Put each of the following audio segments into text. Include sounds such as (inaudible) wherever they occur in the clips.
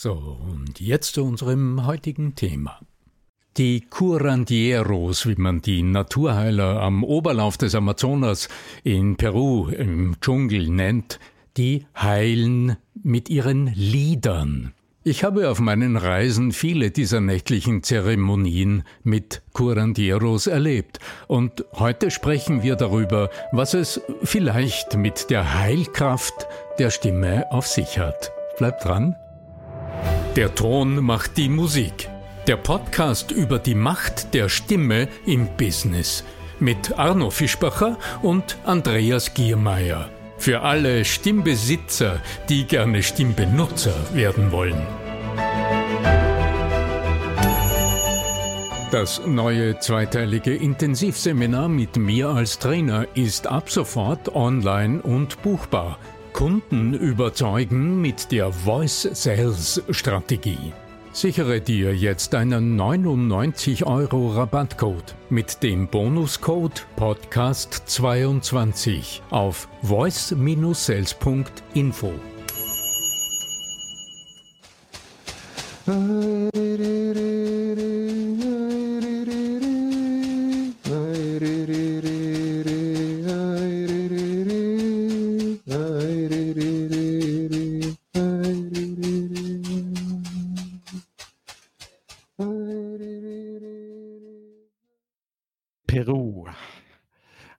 So, und jetzt zu unserem heutigen Thema. Die Curandieros, wie man die Naturheiler am Oberlauf des Amazonas in Peru im Dschungel nennt, die heilen mit ihren Liedern. Ich habe auf meinen Reisen viele dieser nächtlichen Zeremonien mit Curandieros erlebt und heute sprechen wir darüber, was es vielleicht mit der Heilkraft der Stimme auf sich hat. Bleibt dran. Der Ton macht die Musik. Der Podcast über die Macht der Stimme im Business mit Arno Fischbacher und Andreas Giermeier. Für alle Stimmbesitzer, die gerne Stimmbenutzer werden wollen. Das neue zweiteilige Intensivseminar mit mir als Trainer ist ab sofort online und buchbar. Kunden überzeugen mit der Voice Sales Strategie. Sichere dir jetzt einen 99 Euro Rabattcode mit dem Bonuscode Podcast22 auf voice-sales.info.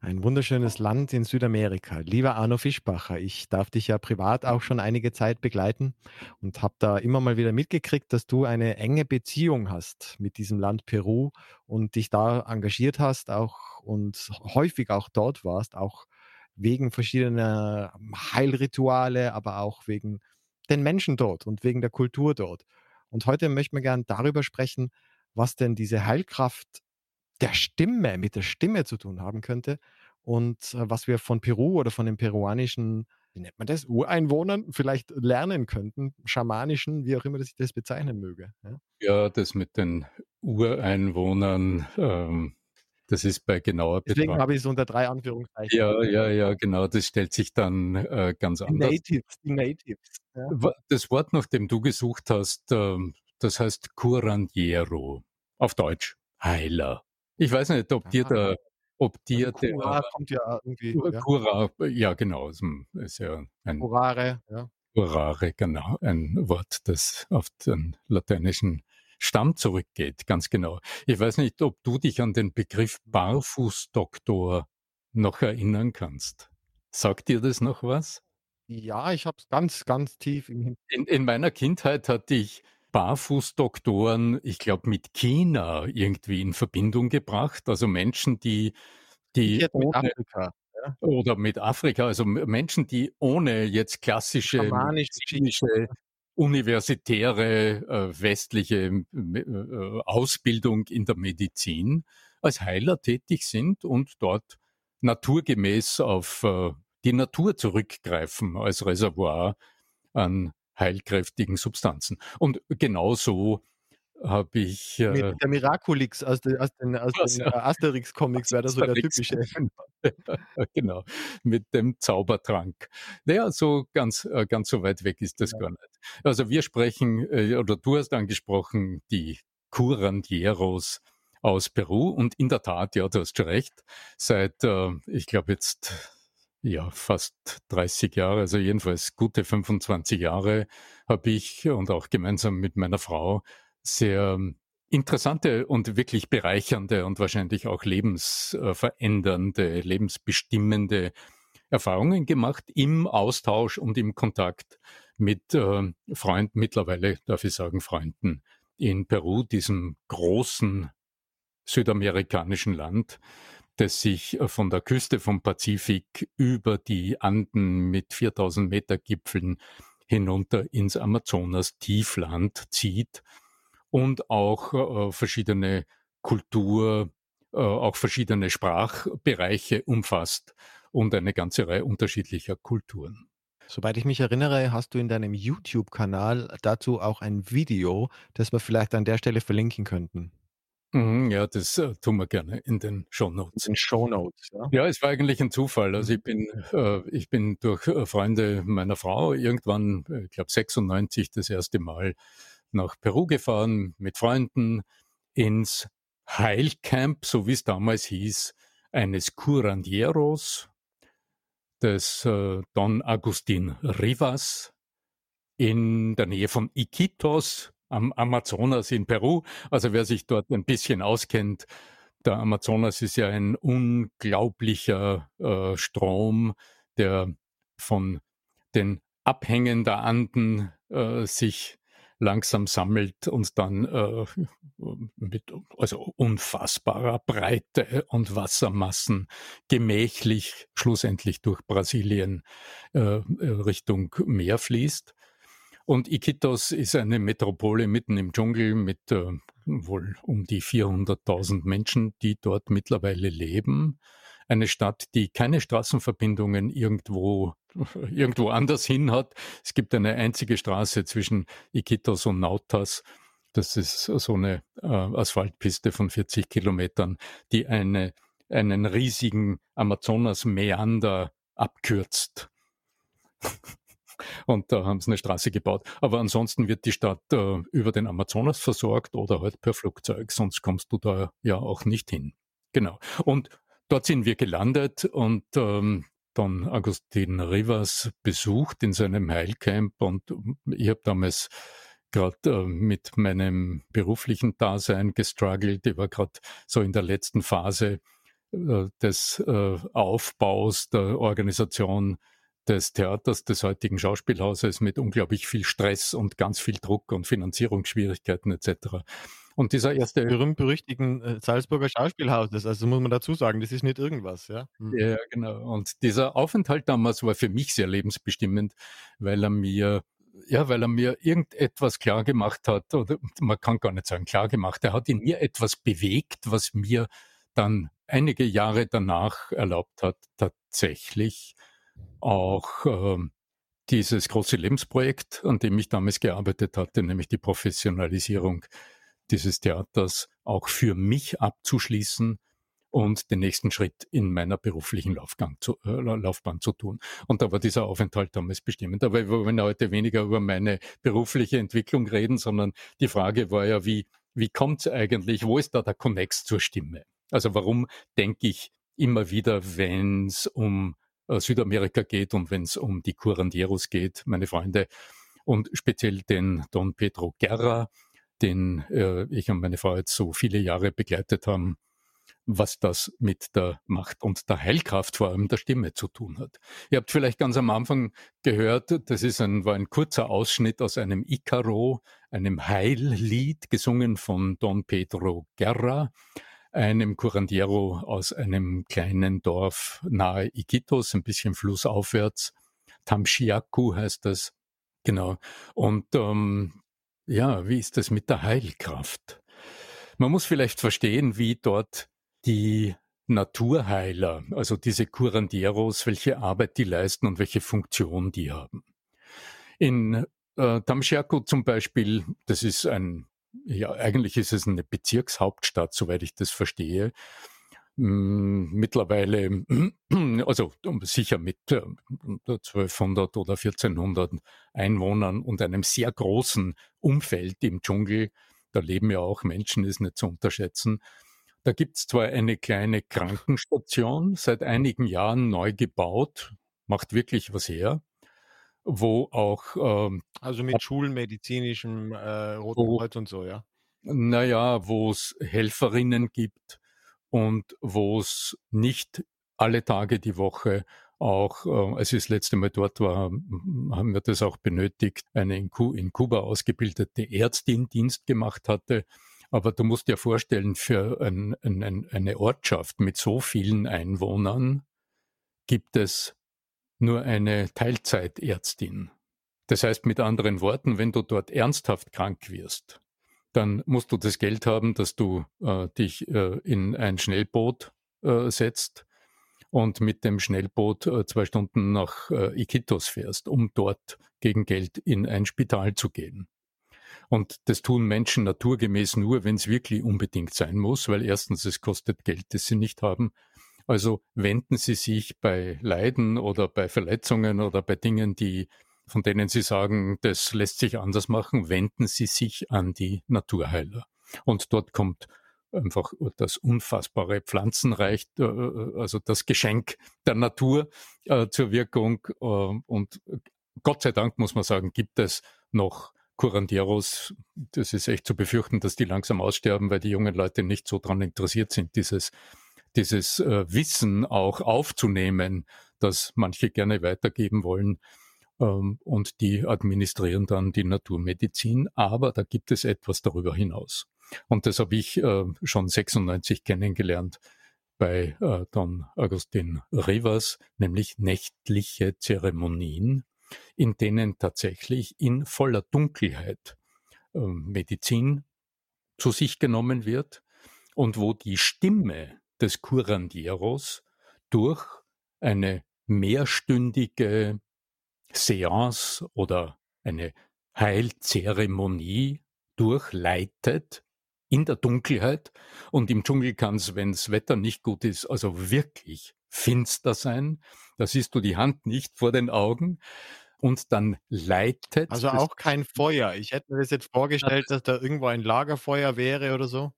wunderschönes Land in Südamerika. Lieber Arno Fischbacher, ich darf dich ja privat auch schon einige Zeit begleiten und habe da immer mal wieder mitgekriegt, dass du eine enge Beziehung hast mit diesem Land Peru und dich da engagiert hast auch und häufig auch dort warst, auch wegen verschiedener Heilrituale, aber auch wegen den Menschen dort und wegen der Kultur dort. Und heute möchten wir gerne darüber sprechen, was denn diese Heilkraft der Stimme, mit der Stimme zu tun haben könnte und äh, was wir von Peru oder von den peruanischen, wie nennt man das, Ureinwohnern vielleicht lernen könnten, schamanischen, wie auch immer ich das bezeichnen möge. Ja, ja das mit den Ureinwohnern, ähm, das ist bei genauer Betrachtung. Deswegen habe ich es unter drei Anführungszeichen. Ja, ja, ja, genau, das stellt sich dann äh, ganz anders. Natives, die Natives. Ja. Das Wort, nach dem du gesucht hast, äh, das heißt Curandiero, auf Deutsch Heiler. Ich weiß nicht, ob dir der ob dir also der, kommt ja irgendwie. Ja. Cura, ja genau, ist ja ein Curare, ja. Curare, genau, ein Wort, das auf den lateinischen Stamm zurückgeht, ganz genau. Ich weiß nicht, ob du dich an den Begriff Barfußdoktor noch erinnern kannst. Sagt dir das noch was? Ja, ich habe es ganz, ganz tief im in, in meiner Kindheit hatte ich Barfußdoktoren, ich glaube, mit China irgendwie in Verbindung gebracht. Also Menschen, die, die ohne, Afrika, ja. oder mit Afrika, also Menschen, die ohne jetzt klassische medizinische, universitäre äh, westliche äh, Ausbildung in der Medizin als Heiler tätig sind und dort naturgemäß auf äh, die Natur zurückgreifen als Reservoir an heilkräftigen Substanzen. Und genauso habe ich. Mit äh, der Miraculix aus, de, aus den, aus den ja. Asterix-Comics wäre das so der typische. (laughs) genau, mit dem Zaubertrank. Naja, so ganz, äh, ganz so weit weg ist das ja. gar nicht. Also wir sprechen, äh, oder du hast angesprochen, die Curandieros aus Peru und in der Tat, ja, du hast schon recht, seit, äh, ich glaube jetzt, ja, fast 30 Jahre, also jedenfalls gute 25 Jahre, habe ich und auch gemeinsam mit meiner Frau sehr interessante und wirklich bereichernde und wahrscheinlich auch lebensverändernde, lebensbestimmende Erfahrungen gemacht im Austausch und im Kontakt mit äh, Freunden, mittlerweile darf ich sagen Freunden in Peru, diesem großen südamerikanischen Land, das sich äh, von der Küste vom Pazifik über die Anden mit 4000 Meter Gipfeln hinunter ins Amazonas Tiefland zieht und auch äh, verschiedene Kultur, äh, auch verschiedene Sprachbereiche umfasst und eine ganze Reihe unterschiedlicher Kulturen. Soweit ich mich erinnere, hast du in deinem YouTube-Kanal dazu auch ein Video, das wir vielleicht an der Stelle verlinken könnten. Mhm, ja, das äh, tun wir gerne in den Shownotes. In den Shownotes, ja. Ja, es war eigentlich ein Zufall. Also ich bin, äh, ich bin durch äh, Freunde meiner Frau irgendwann, äh, ich glaube 96, das erste Mal nach Peru gefahren mit Freunden ins Heilcamp, so wie es damals hieß, eines Curandieros, des äh, Don Agustin Rivas in der Nähe von Iquitos am Amazonas in Peru. Also wer sich dort ein bisschen auskennt, der Amazonas ist ja ein unglaublicher äh, Strom, der von den Abhängen der Anden äh, sich langsam sammelt und dann äh, mit also unfassbarer Breite und Wassermassen gemächlich schlussendlich durch Brasilien äh, Richtung Meer fließt. Und Iquitos ist eine Metropole mitten im Dschungel mit äh, wohl um die 400.000 Menschen, die dort mittlerweile leben eine Stadt, die keine Straßenverbindungen irgendwo, (laughs) irgendwo anders hin hat. Es gibt eine einzige Straße zwischen Iquitos und Nautas. Das ist so eine äh, Asphaltpiste von 40 Kilometern, die eine, einen riesigen Amazonas-Meander abkürzt. (laughs) Und da haben sie eine Straße gebaut. Aber ansonsten wird die Stadt äh, über den Amazonas versorgt oder halt per Flugzeug, sonst kommst du da ja auch nicht hin. Genau. Und Dort sind wir gelandet und ähm, dann Agustin Rivas besucht in seinem Heilcamp und ich habe damals gerade äh, mit meinem beruflichen Dasein gestruggelt. Ich war gerade so in der letzten Phase äh, des äh, Aufbaus der Organisation des Theaters, des heutigen Schauspielhauses mit unglaublich viel Stress und ganz viel Druck und Finanzierungsschwierigkeiten etc. Und dieser erste. Berühmt-berüchtigten äh, Salzburger Schauspielhauses, also muss man dazu sagen, das ist nicht irgendwas, ja. Mhm. Ja, genau. Und dieser Aufenthalt damals war für mich sehr lebensbestimmend, weil er mir ja, weil er mir irgendetwas klar gemacht hat, oder man kann gar nicht sagen klar gemacht, er hat in mir etwas bewegt, was mir dann einige Jahre danach erlaubt hat, tatsächlich auch äh, dieses große Lebensprojekt, an dem ich damals gearbeitet hatte, nämlich die Professionalisierung dieses Theaters auch für mich abzuschließen und den nächsten Schritt in meiner beruflichen zu, äh, Laufbahn zu tun. Und da war dieser Aufenthalt damals bestimmend. Aber wir wollen heute weniger über meine berufliche Entwicklung reden, sondern die Frage war ja, wie, wie kommt es eigentlich, wo ist da der Connex zur Stimme? Also warum denke ich immer wieder, wenn es um äh, Südamerika geht und wenn es um die Curandieros geht, meine Freunde, und speziell den Don Pedro Guerra, den äh, ich und meine Frau jetzt so viele Jahre begleitet haben, was das mit der Macht und der Heilkraft vor allem der Stimme zu tun hat. Ihr habt vielleicht ganz am Anfang gehört, das ist ein, war ein kurzer Ausschnitt aus einem Icaro, einem Heillied, gesungen von Don Pedro Guerra, einem Curandiero aus einem kleinen Dorf nahe Iquitos, ein bisschen flussaufwärts. Tamshiaku heißt das. Genau. Und ähm, ja, wie ist das mit der Heilkraft? Man muss vielleicht verstehen, wie dort die Naturheiler, also diese Curandieros, welche Arbeit die leisten und welche Funktion die haben. In äh, Tamshiaku zum Beispiel, das ist ein ja, eigentlich ist es eine Bezirkshauptstadt, soweit ich das verstehe. Hm, mittlerweile, (clears throat) also sicher mit 1200 oder 1400 Einwohnern und einem sehr großen Umfeld im Dschungel, da leben ja auch Menschen, ist nicht zu unterschätzen. Da gibt es zwar eine kleine Krankenstation, seit einigen Jahren neu gebaut, macht wirklich was her, wo auch... Ähm, also mit schulmedizinischem äh, Roten wo, Kreuz und so, ja? Naja, wo es Helferinnen gibt und wo es nicht alle Tage die Woche auch, äh, als ich das letzte Mal dort war, haben wir das auch benötigt, eine in, Kuba ausgebildete Ärztin Dienst gemacht hatte, aber du musst dir vorstellen, für ein, ein, eine Ortschaft mit so vielen Einwohnern gibt es nur eine Teilzeitärztin. Das heißt mit anderen Worten, wenn du dort ernsthaft krank wirst, dann musst du das Geld haben, dass du äh, dich äh, in ein Schnellboot äh, setzt und mit dem Schnellboot äh, zwei Stunden nach äh, Iquitos fährst, um dort gegen Geld in ein Spital zu gehen. Und das tun Menschen naturgemäß nur, wenn es wirklich unbedingt sein muss, weil erstens es kostet Geld, das sie nicht haben. Also wenden Sie sich bei Leiden oder bei Verletzungen oder bei Dingen, die von denen Sie sagen, das lässt sich anders machen, wenden Sie sich an die Naturheiler. Und dort kommt einfach das unfassbare Pflanzenreich, äh, äh, also das Geschenk der Natur äh, zur Wirkung. und Gott sei Dank muss man sagen, gibt es noch Curanderos, das ist echt zu befürchten, dass die langsam aussterben, weil die jungen Leute nicht so dran interessiert sind, dieses, dieses äh, Wissen auch aufzunehmen, das manche gerne weitergeben wollen. Ähm, und die administrieren dann die Naturmedizin. Aber da gibt es etwas darüber hinaus. Und das habe ich äh, schon 96 kennengelernt bei äh, Don Agustin Rivas, nämlich nächtliche Zeremonien in denen tatsächlich in voller Dunkelheit äh, Medizin zu sich genommen wird und wo die Stimme des Curandieros durch eine mehrstündige Seance oder eine Heilzeremonie durchleitet in der Dunkelheit. Und im Dschungel kann es, wenn das Wetter nicht gut ist, also wirklich finster sein. Da siehst du die Hand nicht vor den Augen. Und dann leitet. Also auch kein Feuer. Ich hätte mir das jetzt vorgestellt, dass da irgendwo ein Lagerfeuer wäre oder so.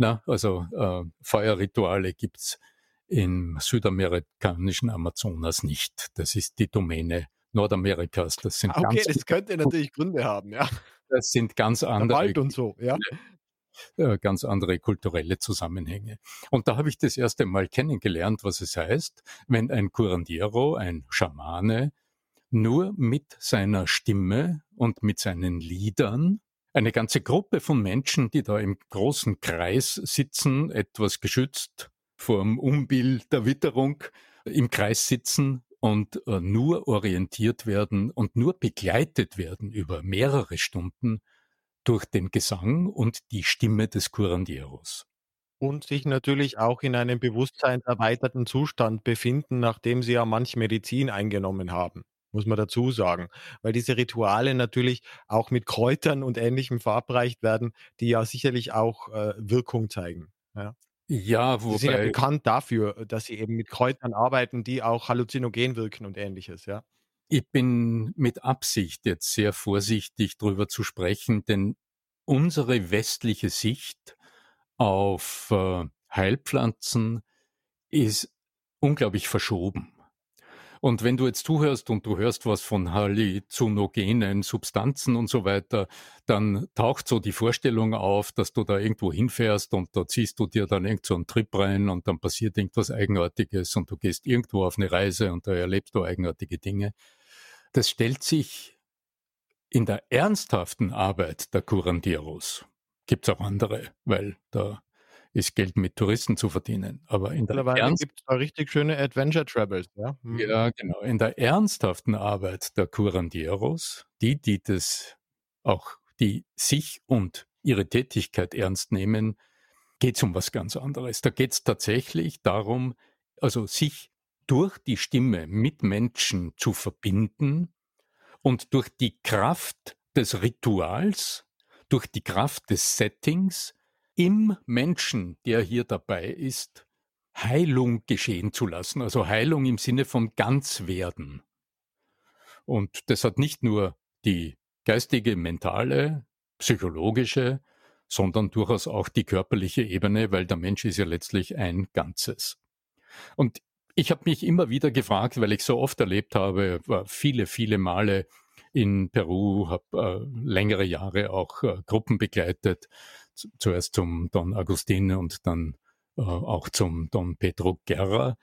Na, also äh, Feuerrituale gibt's im südamerikanischen Amazonas nicht. Das ist die Domäne Nordamerikas. Das sind ah, okay, das könnte natürlich Gründe haben, ja. Das sind ganz andere. Der Wald und so, ja. Äh, ganz andere kulturelle Zusammenhänge. Und da habe ich das erste Mal kennengelernt, was es heißt, wenn ein Curandero, ein Schamane, nur mit seiner Stimme und mit seinen Liedern eine ganze Gruppe von Menschen, die da im großen Kreis sitzen, etwas geschützt vom Umbild der Witterung, im Kreis sitzen und äh, nur orientiert werden und nur begleitet werden über mehrere Stunden durch den Gesang und die Stimme des Curandieros. Und sich natürlich auch in einem bewusstseinserweiterten Zustand befinden, nachdem sie ja manch Medizin eingenommen haben, muss man dazu sagen. Weil diese Rituale natürlich auch mit Kräutern und Ähnlichem verabreicht werden, die ja sicherlich auch äh, Wirkung zeigen. Ja. Ja, wobei. Sie sind ja bekannt dafür, dass sie eben mit Kräutern arbeiten, die auch halluzinogen wirken und ähnliches, ja. Ich bin mit Absicht jetzt sehr vorsichtig darüber zu sprechen, denn unsere westliche Sicht auf äh, Heilpflanzen ist unglaublich verschoben. Und wenn du jetzt zuhörst und du hörst was von halluzinogenen Substanzen und so weiter, dann taucht so die Vorstellung auf, dass du da irgendwo hinfährst und da ziehst du dir dann irgend so einen Trip rein und dann passiert irgendwas Eigenartiges und du gehst irgendwo auf eine Reise und da erlebst du eigenartige Dinge. Das stellt sich in der ernsthaften Arbeit der Curanderos, gibt's auch andere, weil da ist Geld mit Touristen zu verdienen. Aber in der gibt es da richtig schöne Adventure Travels, ja? Mhm. Ja, genau. In der ernsthaften Arbeit der Curandieros, die, die das auch, die sich und ihre Tätigkeit ernst nehmen, geht es um was ganz anderes. Da geht es tatsächlich darum, also sich durch die Stimme mit Menschen zu verbinden und durch die Kraft des Rituals durch die Kraft des Settings im Menschen, der hier dabei ist, Heilung geschehen zu lassen. Also Heilung im Sinne von Ganzwerden. Und das hat nicht nur die geistige, mentale, psychologische, sondern durchaus auch die körperliche Ebene, weil der Mensch ist ja letztlich ein Ganzes. Und ich habe mich immer wieder gefragt, weil ich so oft erlebt habe, viele, viele Male in Peru, habe äh, längere Jahre auch äh, Gruppen begleitet, zuerst zum Don Agustin und dann äh, auch zum Don Pedro Guerra.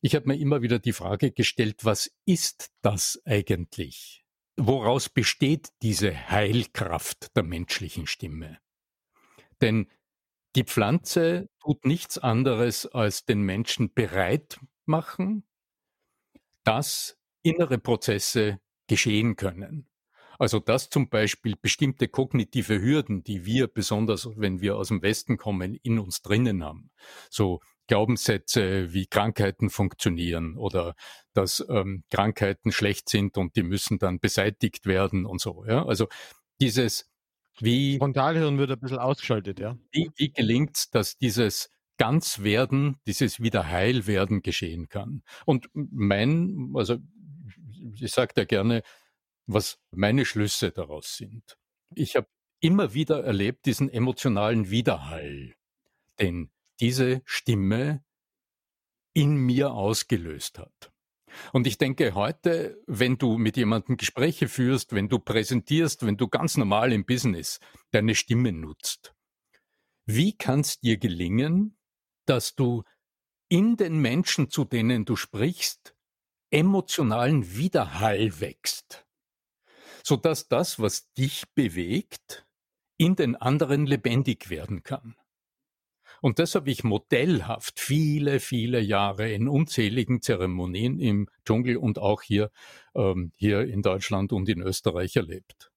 Ich habe mir immer wieder die Frage gestellt, was ist das eigentlich? Woraus besteht diese Heilkraft der menschlichen Stimme? Denn die Pflanze tut nichts anderes als den Menschen bereit machen, dass innere Prozesse geschehen können. Also dass zum Beispiel bestimmte kognitive Hürden, die wir besonders, wenn wir aus dem Westen kommen, in uns drinnen haben, so Glaubenssätze wie Krankheiten funktionieren oder dass ähm, Krankheiten schlecht sind und die müssen dann beseitigt werden und so. Ja? Also dieses wie Frontalhirn wird ein bisschen ausgeschaltet, ja. Wie, wie gelingt es, dass dieses Ganzwerden, dieses Wiederheilwerden geschehen kann? Und mein, also ich sage ja gerne, was meine Schlüsse daraus sind. Ich habe immer wieder erlebt diesen emotionalen Widerhall, den diese Stimme in mir ausgelöst hat. Und ich denke heute, wenn du mit jemandem Gespräche führst, wenn du präsentierst, wenn du ganz normal im Business deine Stimme nutzt, wie kann es dir gelingen, dass du in den Menschen, zu denen du sprichst, emotionalen Widerhall wächst, sodass das, was dich bewegt, in den anderen lebendig werden kann. Und das habe ich modellhaft viele, viele Jahre in unzähligen Zeremonien im Dschungel und auch hier, ähm, hier in Deutschland und in Österreich erlebt.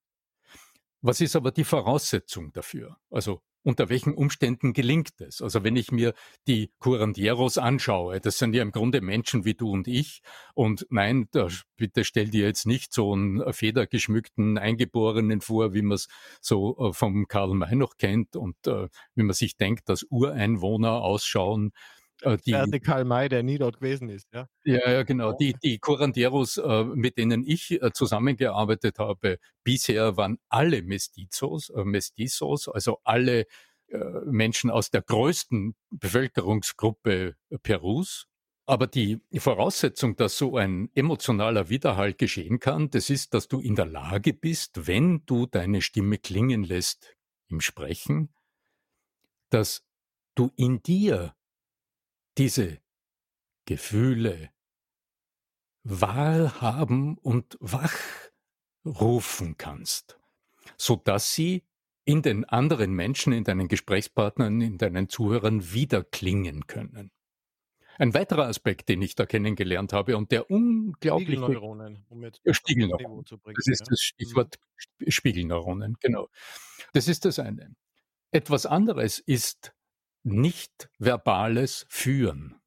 Was ist aber die Voraussetzung dafür? Also unter welchen Umständen gelingt es? Also wenn ich mir die Curandieros anschaue, das sind ja im Grunde Menschen wie du und ich. Und nein, da, bitte stell dir jetzt nicht so einen federgeschmückten Eingeborenen vor, wie man es so äh, vom Karl May noch kennt und äh, wie man sich denkt, dass Ureinwohner ausschauen. Äh, die, der Karl May, der nie dort gewesen ist, ja. Ja, ja, genau. Die, die Curanderos, äh, mit denen ich äh, zusammengearbeitet habe, bisher waren alle Mestizos, äh, Mestizos, also alle äh, Menschen aus der größten Bevölkerungsgruppe Perus. Aber die Voraussetzung, dass so ein emotionaler Widerhalt geschehen kann, das ist, dass du in der Lage bist, wenn du deine Stimme klingen lässt im Sprechen, dass du in dir diese Gefühle wahrhaben und wachrufen kannst, so dass sie in den anderen Menschen, in deinen Gesprächspartnern, in deinen Zuhörern wiederklingen können. Ein weiterer Aspekt, den ich da kennengelernt habe und der unglaublich Spiegelneuronen, um jetzt Spiegelneuronen. Das ist das Stichwort mhm. Spiegelneuronen, genau. Das ist das eine. Etwas anderes ist nicht verbales Führen.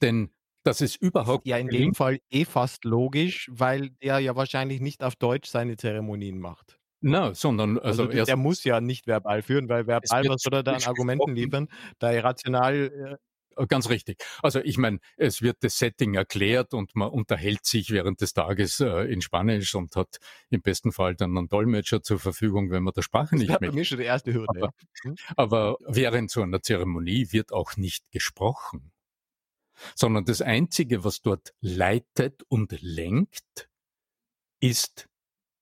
Denn dass es überhaupt ja in dem Fall eh fast logisch, weil er ja wahrscheinlich nicht auf Deutsch seine Zeremonien macht. Na, sondern also, also der muss ja nicht verbal führen, weil verbal was soll er da an Argumenten liefern? Da irrational äh, äh, Ganz richtig. Also ich meine, es wird das Setting erklärt und man unterhält sich während des Tages äh, in Spanisch und hat im besten Fall dann einen Dolmetscher zur Verfügung, wenn man der Sprache nicht das bei mir schon die erste Hürde. Aber, hm? aber während so einer Zeremonie wird auch nicht gesprochen, sondern das Einzige, was dort leitet und lenkt, ist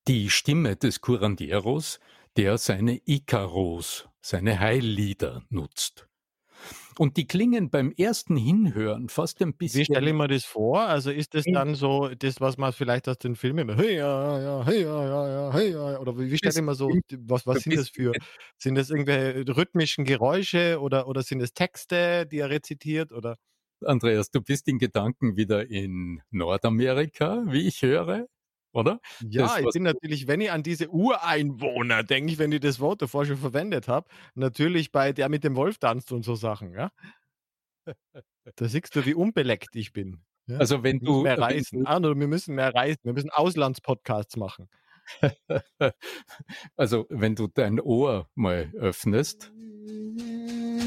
die Stimme des Curandieros, der seine Ikaros, seine Heillieder nutzt. Und die klingen beim ersten Hinhören fast ein bisschen. Wie stelle ich mir das vor? Also ist das dann so das, was man vielleicht aus den Filmen immer, hey, ja, ja, hey, ja, ja, ja, hey, ja, oder wie stelle ich mir so, was, was sind das für, sind das irgendwelche rhythmischen Geräusche oder, oder sind es Texte, die er rezitiert oder? Andreas, du bist in Gedanken wieder in Nordamerika, wie ich höre oder? Ja, das, ich bin natürlich, wenn ich an diese Ureinwohner denke, ich, wenn ich das Wort davor schon verwendet habe, natürlich bei der mit dem Wolf tanzt und so Sachen, ja. Da siehst du, wie unbeleckt ich bin. Ja? Also wenn du mehr reisen, du, ah, wir müssen mehr reisen, wir müssen Auslandspodcasts machen. (laughs) also, wenn du dein Ohr mal öffnest. (laughs)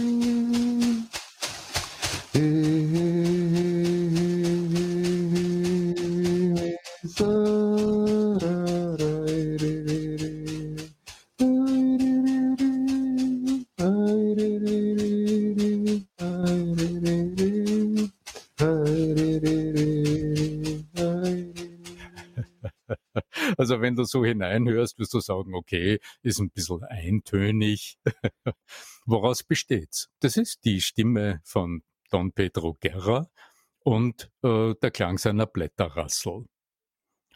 so hineinhörst, wirst du sagen, okay, ist ein bisschen eintönig. (laughs) Woraus besteht's? Das ist die Stimme von Don Pedro Guerra und äh, der Klang seiner Blätterrassel.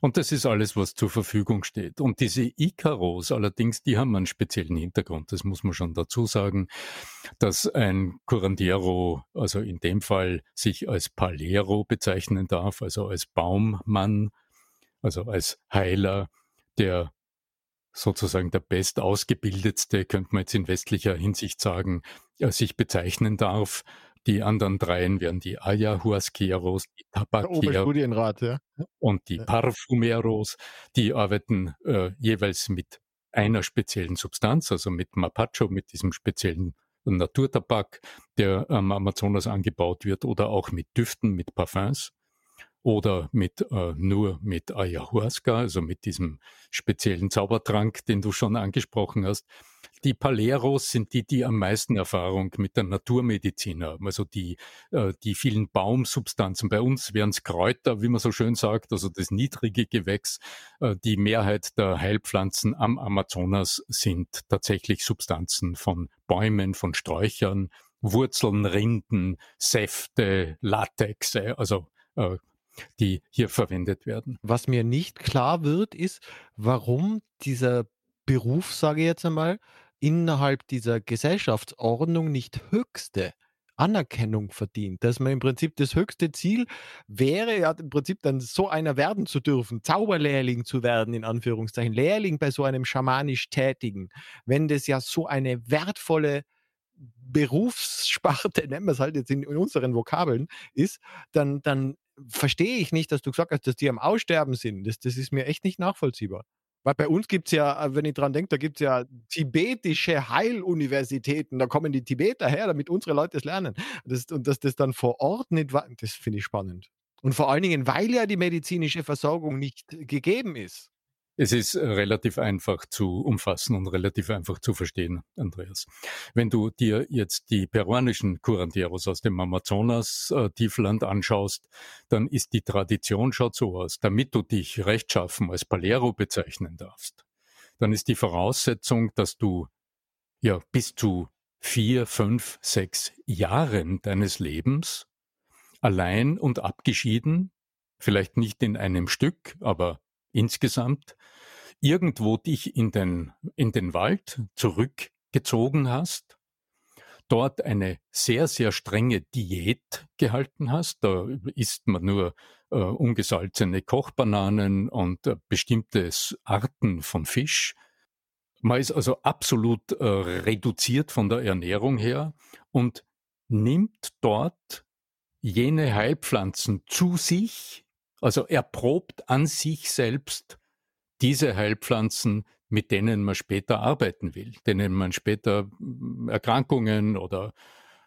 Und das ist alles, was zur Verfügung steht. Und diese Icaros allerdings, die haben einen speziellen Hintergrund. Das muss man schon dazu sagen, dass ein Curandiero, also in dem Fall sich als Palero bezeichnen darf, also als Baummann, also als Heiler, der sozusagen der bestausgebildetste, könnte man jetzt in westlicher Hinsicht sagen, äh, sich bezeichnen darf. Die anderen dreien wären die Ayahuasqueros, die Tabaqueros ja. und die Parfumeros. Die arbeiten äh, jeweils mit einer speziellen Substanz, also mit Mapacho, mit diesem speziellen Naturtabak, der am Amazonas angebaut wird, oder auch mit Düften, mit Parfums oder mit äh, nur mit Ayahuasca, also mit diesem speziellen Zaubertrank, den du schon angesprochen hast. Die Paleros sind die, die am meisten Erfahrung mit der Naturmedizin haben, also die, äh, die vielen Baumsubstanzen. Bei uns wären es Kräuter, wie man so schön sagt, also das niedrige Gewächs. Äh, die Mehrheit der Heilpflanzen am Amazonas sind tatsächlich Substanzen von Bäumen, von Sträuchern, Wurzeln, Rinden, Säfte, Latexe, also äh, die hier verwendet werden. Was mir nicht klar wird, ist, warum dieser Beruf, sage ich jetzt einmal, innerhalb dieser Gesellschaftsordnung nicht höchste Anerkennung verdient, dass man im Prinzip das höchste Ziel wäre, ja im Prinzip dann so einer werden zu dürfen, Zauberlehrling zu werden, in Anführungszeichen, Lehrling bei so einem schamanisch Tätigen, wenn das ja so eine wertvolle Berufssparte, (laughs) nennen wir es halt jetzt in, in unseren Vokabeln, ist, dann, dann verstehe ich nicht, dass du gesagt hast, dass die am Aussterben sind. Das, das ist mir echt nicht nachvollziehbar. Weil bei uns gibt es ja, äh, wenn ich dran denke, da gibt es ja tibetische Heiluniversitäten. Da kommen die Tibeter her, damit unsere Leute es lernen. Das, und dass das dann vor Ort nicht war, das finde ich spannend. Und vor allen Dingen, weil ja die medizinische Versorgung nicht gegeben ist. Es ist äh, relativ einfach zu umfassen und relativ einfach zu verstehen, Andreas. Wenn du dir jetzt die peruanischen Curanderos aus dem Amazonas-Tiefland anschaust, dann ist die Tradition schaut so aus. Damit du dich rechtschaffen als Palero bezeichnen darfst, dann ist die Voraussetzung, dass du ja bis zu vier, fünf, sechs Jahren deines Lebens allein und abgeschieden, vielleicht nicht in einem Stück, aber insgesamt irgendwo dich in den, in den Wald zurückgezogen hast, dort eine sehr, sehr strenge Diät gehalten hast. Da isst man nur äh, ungesalzene Kochbananen und äh, bestimmte Arten von Fisch. Man ist also absolut äh, reduziert von der Ernährung her und nimmt dort jene Heilpflanzen zu sich, also er probt an sich selbst diese Heilpflanzen, mit denen man später arbeiten will, denen man später hm, Erkrankungen oder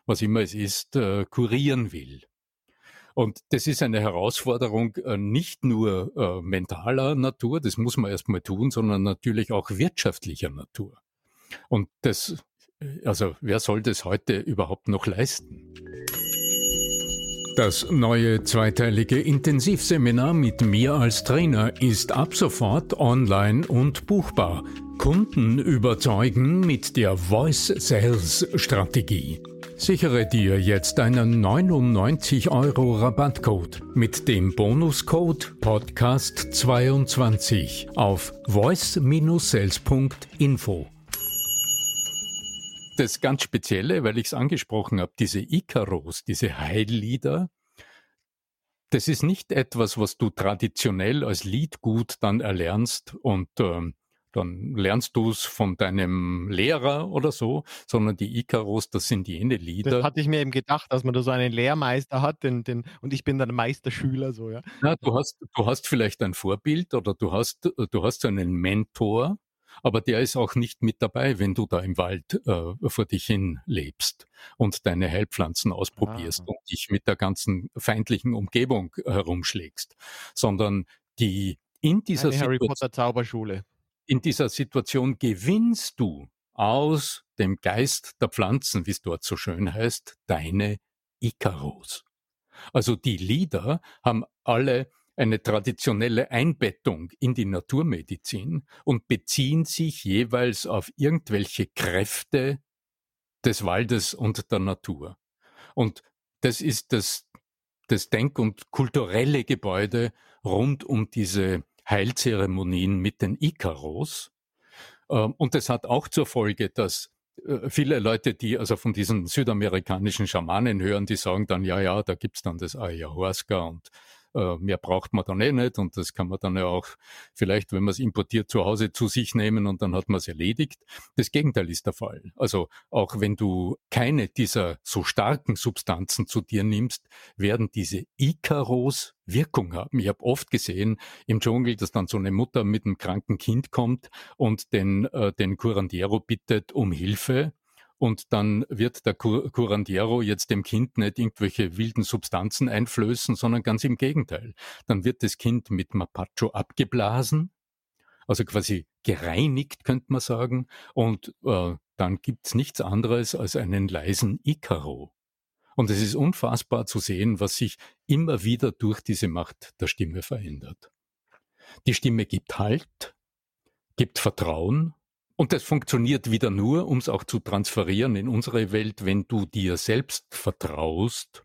was immer es ist, äh, kurieren will. Und das ist eine Herausforderung äh, nicht nur äh, mentaler Natur, das muss man erstmal tun, sondern natürlich auch wirtschaftlicher Natur. Und das, also wer soll das heute überhaupt noch leisten? Das neue zweiteilige Intensivseminar mit mir als Trainer ist ab sofort online und buchbar. Kunden überzeugen mit der Voice Sales Strategie. Sichere dir jetzt einen 99 Euro Rabattcode mit dem Bonuscode Podcast22 auf voice-sales.info. Das ganz Spezielle, weil ich es angesprochen habe, diese Icaros, diese Heillieder, das ist nicht etwas, was du traditionell als Liedgut dann erlernst und ähm, dann lernst du es von deinem Lehrer oder so, sondern die Ikaros, das sind jene Lieder. Das hatte ich mir eben gedacht, dass man da so einen Lehrmeister hat, den, den, und ich bin dann Meisterschüler, so, ja. Ja, du hast, du hast vielleicht ein Vorbild oder du hast, du hast einen Mentor, aber der ist auch nicht mit dabei, wenn du da im Wald äh, vor dich hin lebst und deine Heilpflanzen ausprobierst ah. und dich mit der ganzen feindlichen Umgebung herumschlägst, sondern die in dieser Eine Harry Potter Zauberschule. In dieser Situation gewinnst du aus dem Geist der Pflanzen, wie es dort so schön heißt, deine Ikaros. Also die Lieder haben alle eine traditionelle Einbettung in die Naturmedizin und beziehen sich jeweils auf irgendwelche Kräfte des Waldes und der Natur. Und das ist das, das Denk- und kulturelle Gebäude rund um diese Heilzeremonien mit den Ikaros. Ähm, und das hat auch zur Folge, dass äh, viele Leute, die also von diesen südamerikanischen Schamanen hören, die sagen dann, ja, ja, da gibt's dann das Ayahuasca und mehr braucht man dann eh nicht und das kann man dann ja auch vielleicht, wenn man es importiert, zu Hause zu sich nehmen und dann hat man es erledigt. Das Gegenteil ist der Fall. Also auch wenn du keine dieser so starken Substanzen zu dir nimmst, werden diese Ikaros Wirkung haben. Ich habe oft gesehen im Dschungel, dass dann so eine Mutter mit einem kranken Kind kommt und den, äh, den Curandero bittet um Hilfe und dann wird der Curandero jetzt dem Kind nicht irgendwelche wilden Substanzen einflößen, sondern ganz im Gegenteil. Dann wird das Kind mit Mapacho abgeblasen, also quasi gereinigt, könnte man sagen, und äh, dann gibt's nichts anderes als einen leisen Icaro. Und es ist unfassbar zu sehen, was sich immer wieder durch diese Macht der Stimme verändert. Die Stimme gibt Halt, gibt Vertrauen, und das funktioniert wieder nur, um es auch zu transferieren in unsere Welt, wenn du dir selbst vertraust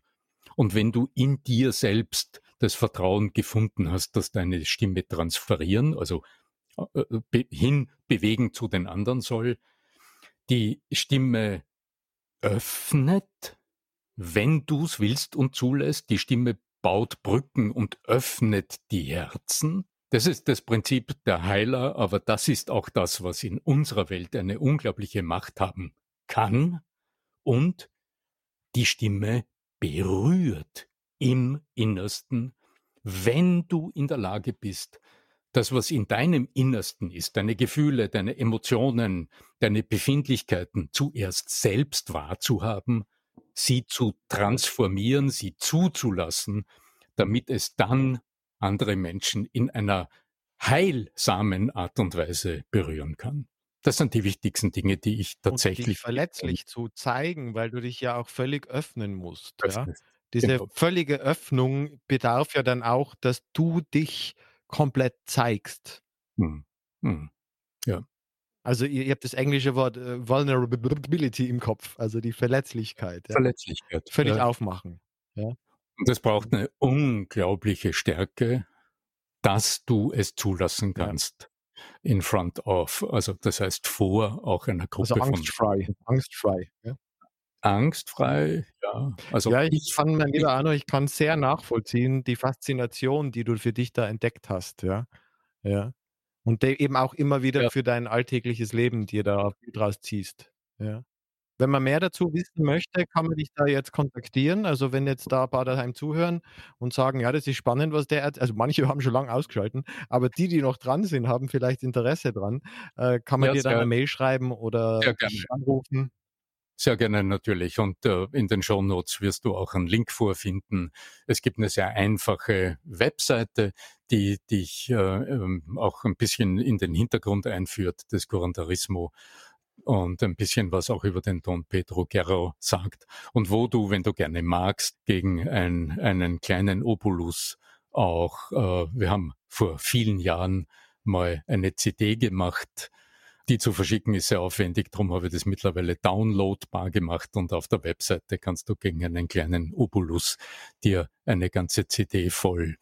und wenn du in dir selbst das Vertrauen gefunden hast, dass deine Stimme transferieren, also äh, äh hin bewegen zu den anderen soll, die Stimme öffnet, wenn du es willst und zulässt, die Stimme baut Brücken und öffnet die Herzen, das ist das Prinzip der Heiler, aber das ist auch das, was in unserer Welt eine unglaubliche Macht haben kann und die Stimme berührt im Innersten, wenn du in der Lage bist, das, was in deinem Innersten ist, deine Gefühle, deine Emotionen, deine Befindlichkeiten zuerst selbst wahrzuhaben, sie zu transformieren, sie zuzulassen, damit es dann andere Menschen in einer heilsamen Art und Weise berühren kann. Das sind die wichtigsten Dinge, die ich tatsächlich. Und dich verletzlich zu zeigen, weil du dich ja auch völlig öffnen musst. Ja? Diese genau. völlige Öffnung bedarf ja dann auch, dass du dich komplett zeigst. Hm. Hm. Ja. Also ihr, ihr, habt das englische Wort äh, Vulnerability im Kopf, also die Verletzlichkeit. Ja? Verletzlichkeit. Völlig ja. aufmachen. Ja? Und es braucht eine unglaubliche Stärke, dass du es zulassen kannst. In front of, also das heißt vor auch einer Gruppe also angstfrei, von. Angstfrei, ja. Angstfrei, ja. Also ja, ich, ich kann, mein lieber Arno, ich kann sehr nachvollziehen, die Faszination, die du für dich da entdeckt hast, ja. Ja. Und eben auch immer wieder ja. für dein alltägliches Leben dir da draus ziehst. Ja. Wenn man mehr dazu wissen möchte, kann man dich da jetzt kontaktieren. Also wenn jetzt da ein paar daheim zuhören und sagen, ja, das ist spannend, was der, also manche (laughs) haben schon lange ausgeschalten, aber die, die noch dran sind, haben vielleicht Interesse dran. Äh, kann man ja, dir dann eine Mail schreiben oder anrufen? Sehr gerne natürlich. Und äh, in den Show Notes wirst du auch einen Link vorfinden. Es gibt eine sehr einfache Webseite, die dich äh, ähm, auch ein bisschen in den Hintergrund einführt des Curantarismo und ein bisschen was auch über den Don Pedro Guerrero sagt und wo du, wenn du gerne magst, gegen ein, einen kleinen Obolus auch, äh, wir haben vor vielen Jahren mal eine CD gemacht, die zu verschicken ist sehr aufwendig, darum habe ich das mittlerweile downloadbar gemacht und auf der Webseite kannst du gegen einen kleinen Obolus dir eine ganze CD voll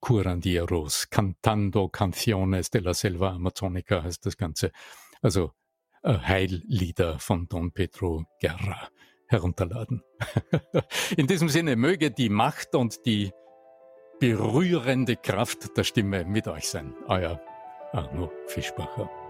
Curandieros, Cantando Canciones de la Selva Amazonica heißt das Ganze. Also Heillieder von Don Pedro Guerra herunterladen. (laughs) In diesem Sinne möge die Macht und die berührende Kraft der Stimme mit euch sein. Euer Arno Fischbacher.